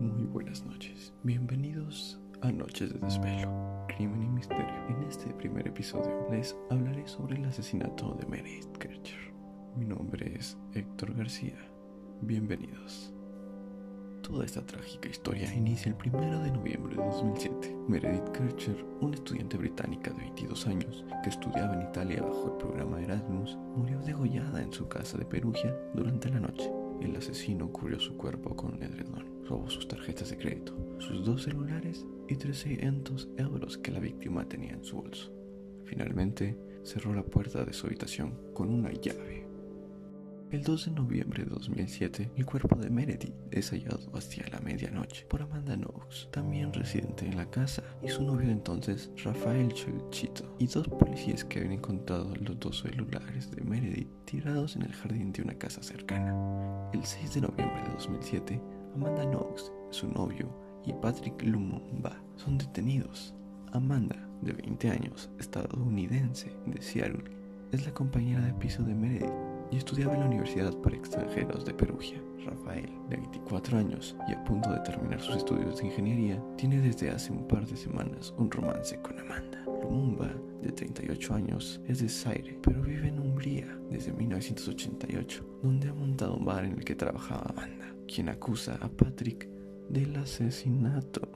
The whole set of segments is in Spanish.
Muy buenas noches, bienvenidos a Noches de Desvelo, Crimen y Misterio. En este primer episodio les hablaré sobre el asesinato de Meredith Kircher. Mi nombre es Héctor García, bienvenidos. Toda esta trágica historia inicia el 1 de noviembre de 2007. Meredith Kircher, una estudiante británica de 22 años que estudiaba en Italia bajo el programa Erasmus, murió degollada en su casa de Perugia durante la noche. El asesino cubrió su cuerpo con un edredón, robó sus tarjetas de crédito, sus dos celulares y 300 euros que la víctima tenía en su bolso. Finalmente, cerró la puerta de su habitación con una llave. El 2 de noviembre de 2007, el cuerpo de Meredith es hallado hacia la medianoche por Amanda Knox, también residente en la casa, y su novio entonces, Rafael Cholchito, y dos policías que habían encontrado los dos celulares de Meredith tirados en el jardín de una casa cercana. El 6 de noviembre de 2007, Amanda Knox, su novio, y Patrick Lumumba son detenidos. Amanda, de 20 años, estadounidense de Seattle, es la compañera de piso de Meredith y estudiaba en la Universidad para Extranjeros de Perugia. Rafael, de 24 años y a punto de terminar sus estudios de ingeniería, tiene desde hace un par de semanas un romance con Amanda. Lumumba, de 38 años, es de Zaire, pero vive en Hungría desde 1988, donde ha montado un bar en el que trabajaba Amanda, quien acusa a Patrick del asesinato.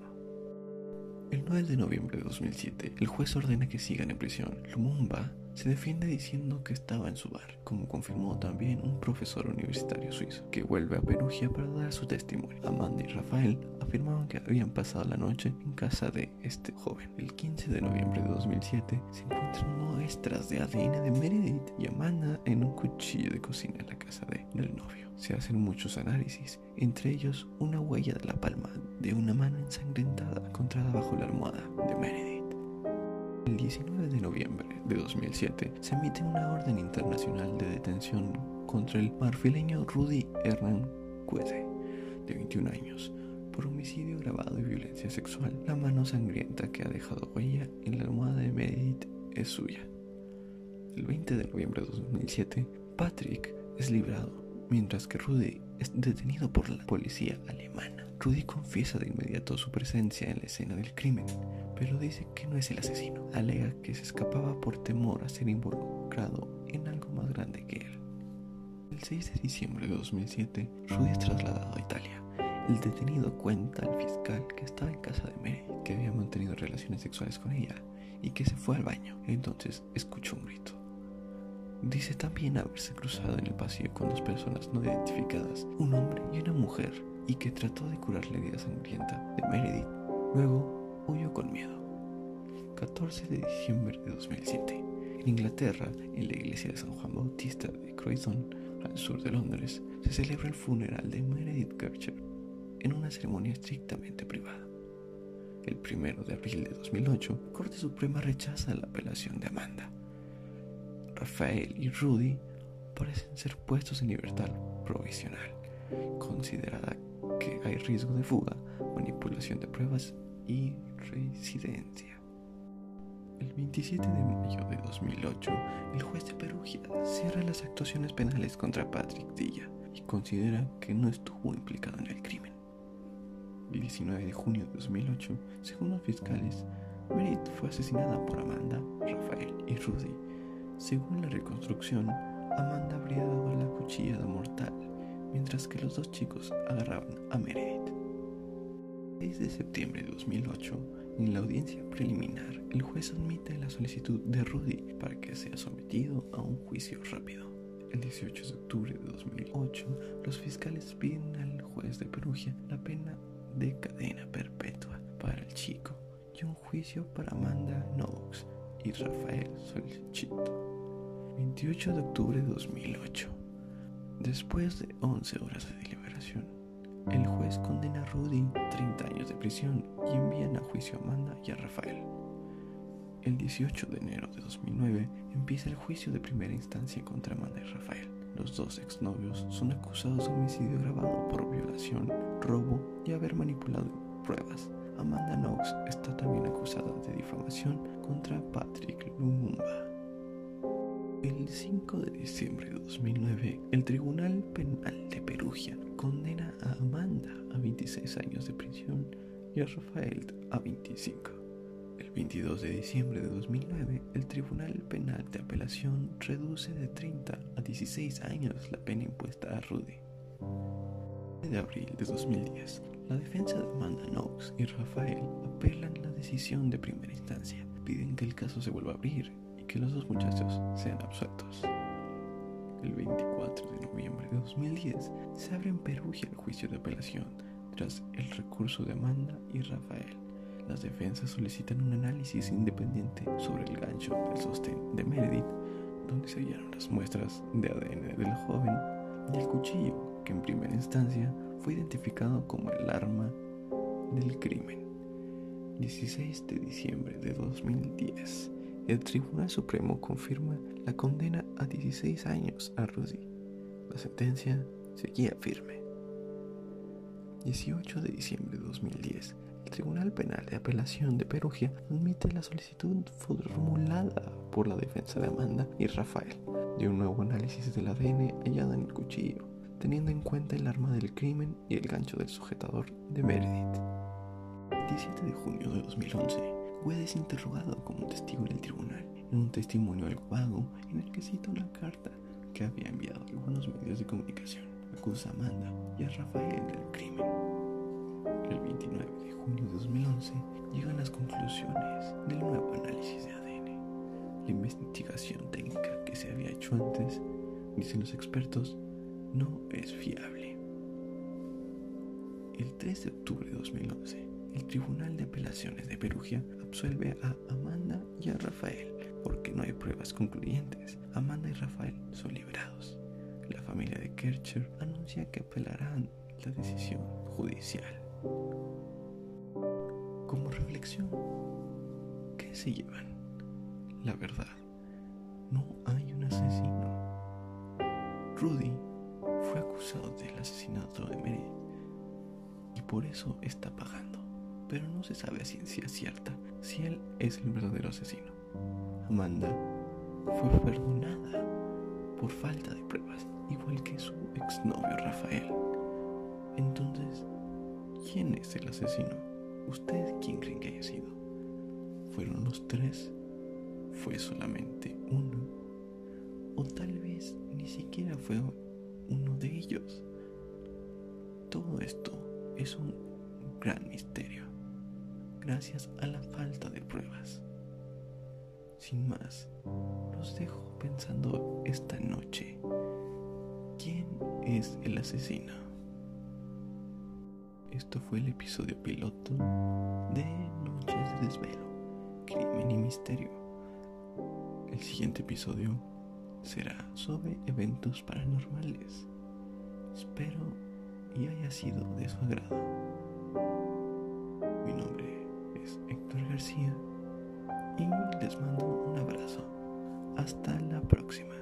El 9 de noviembre de 2007, el juez ordena que sigan en prisión. Lumumba se defiende diciendo que estaba en su bar, como confirmó también un profesor universitario suizo, que vuelve a Perugia para dar su testimonio. Amanda y Rafael afirmaban que habían pasado la noche en casa de este joven. El 15 de noviembre de 2007 se encuentran muestras de ADN de Meredith y Amanda en un cuchillo de cocina en la casa de, del novio. Se hacen muchos análisis, entre ellos una huella de la palma de una mano ensangrentada encontrada bajo la de 2007 se emite una orden internacional de detención contra el marfileño Rudy Hernán Cuede, de 21 años, por homicidio grabado y violencia sexual. La mano sangrienta que ha dejado huella en la almohada de Meredith es suya. El 20 de noviembre de 2007, Patrick es librado mientras que Rudy es detenido por la policía alemana. Rudy confiesa de inmediato su presencia en la escena del crimen, pero dice que no es el asesino. Alega que se escapaba por temor a ser involucrado en algo más grande que él. El 6 de diciembre de 2007, Rudy es trasladado a Italia. El detenido cuenta al fiscal que estaba en casa de Mary, que había mantenido relaciones sexuales con ella y que se fue al baño. Entonces escuchó un grito. Dice también haberse cruzado en el pasillo con dos personas no identificadas, un hombre y una mujer, y que trató de curar la herida sangrienta de Meredith. Luego huyó con miedo. 14 de diciembre de 2007. En Inglaterra, en la iglesia de San Juan Bautista de Croydon, al sur de Londres, se celebra el funeral de Meredith Kircher en una ceremonia estrictamente privada. El 1 de abril de 2008, Corte Suprema rechaza la apelación de Amanda Rafael y Rudy parecen ser puestos en libertad provisional, considerada que hay riesgo de fuga, manipulación de pruebas y residencia. El 27 de mayo de 2008, el juez de Perugia cierra las actuaciones penales contra Patrick Dilla y considera que no estuvo implicado en el crimen. El 19 de junio de 2008, según los fiscales, Merit fue asesinada por Amanda, Rafael y Rudy según la reconstrucción, Amanda habría dado la cuchillada mortal, mientras que los dos chicos agarraban a Meredith. El 6 de septiembre de 2008, en la audiencia preliminar, el juez admite la solicitud de Rudy para que sea sometido a un juicio rápido. El 18 de octubre de 2008, los fiscales piden al juez de Perugia la pena de cadena perpetua para el chico y un juicio para Amanda Knox y Rafael Solchito. 28 de octubre de 2008. Después de 11 horas de deliberación, el juez condena a Rudy 30 años de prisión y envían a juicio a Amanda y a Rafael. El 18 de enero de 2009 empieza el juicio de primera instancia contra Amanda y Rafael. Los dos exnovios son acusados de homicidio grabado por violación, robo y haber manipulado pruebas. Amanda Knox está también acusada de difamación contra Patrick Lumumba. El 5 de diciembre de 2009, el Tribunal Penal de Perugia condena a Amanda a 26 años de prisión y a Rafael a 25. El 22 de diciembre de 2009, el Tribunal Penal de Apelación reduce de 30 a 16 años la pena impuesta a Rudy. De abril de 2010, la defensa de Amanda Knox y Rafael apelan la decisión de primera instancia, piden que el caso se vuelva a abrir que los dos muchachos sean absueltos. El 24 de noviembre de 2010 se abre en Perugia el juicio de apelación tras el recurso de Amanda y Rafael las defensas solicitan un análisis independiente sobre el gancho del sostén de Meredith, donde se hallaron las muestras de ADN del joven y el cuchillo, que en primera instancia fue identificado como el arma del crimen. 16 de diciembre de 2010, el Tribunal Supremo confirma la condena a 16 años a Rudy. La sentencia seguía firme. 18 de diciembre de 2010, el Tribunal Penal de Apelación de Perugia admite la solicitud formulada por la defensa de Amanda y Rafael de un nuevo análisis del ADN hallado en el cuchillo, teniendo en cuenta el arma del crimen y el gancho del sujetador de Meredith. El 17 de junio de 2011, Wade es interrogado como testigo en el tribunal, en un testimonio algo vago en el que cita una carta que había enviado a algunos medios de comunicación. Acusa a Amanda y a Rafael del crimen. El 29 de junio de 2011 llegan las conclusiones del nuevo análisis de ADN. La investigación técnica que se había hecho antes, dicen los expertos, no es fiable. El 3 de octubre de 2011, el Tribunal de Apelaciones de Perugia absuelve a Amanda y a Rafael porque no hay pruebas concluyentes. Amanda y Rafael son liberados. La familia de Kircher anuncia que apelarán la decisión judicial. Como reflexión, ¿qué se llevan? La verdad, no hay un asesino. Rudy fue acusado del asesinato de Mary y por eso está pagando, pero no se sabe a ciencia cierta si él es el verdadero asesino. Amanda fue perdonada por falta de pruebas, igual que su exnovio Rafael. Entonces, ¿Quién es el asesino? ¿Usted quién cree que haya sido? ¿Fueron los tres? ¿Fue solamente uno? ¿O tal vez ni siquiera fue uno de ellos? Todo esto es un gran misterio, gracias a la falta de pruebas. Sin más, los dejo pensando esta noche, ¿quién es el asesino? Esto fue el episodio piloto de Noches de Desvelo, Crimen y Misterio. El siguiente episodio será sobre eventos paranormales. Espero y haya sido de su agrado. Mi nombre Héctor García y les mando un abrazo. Hasta la próxima.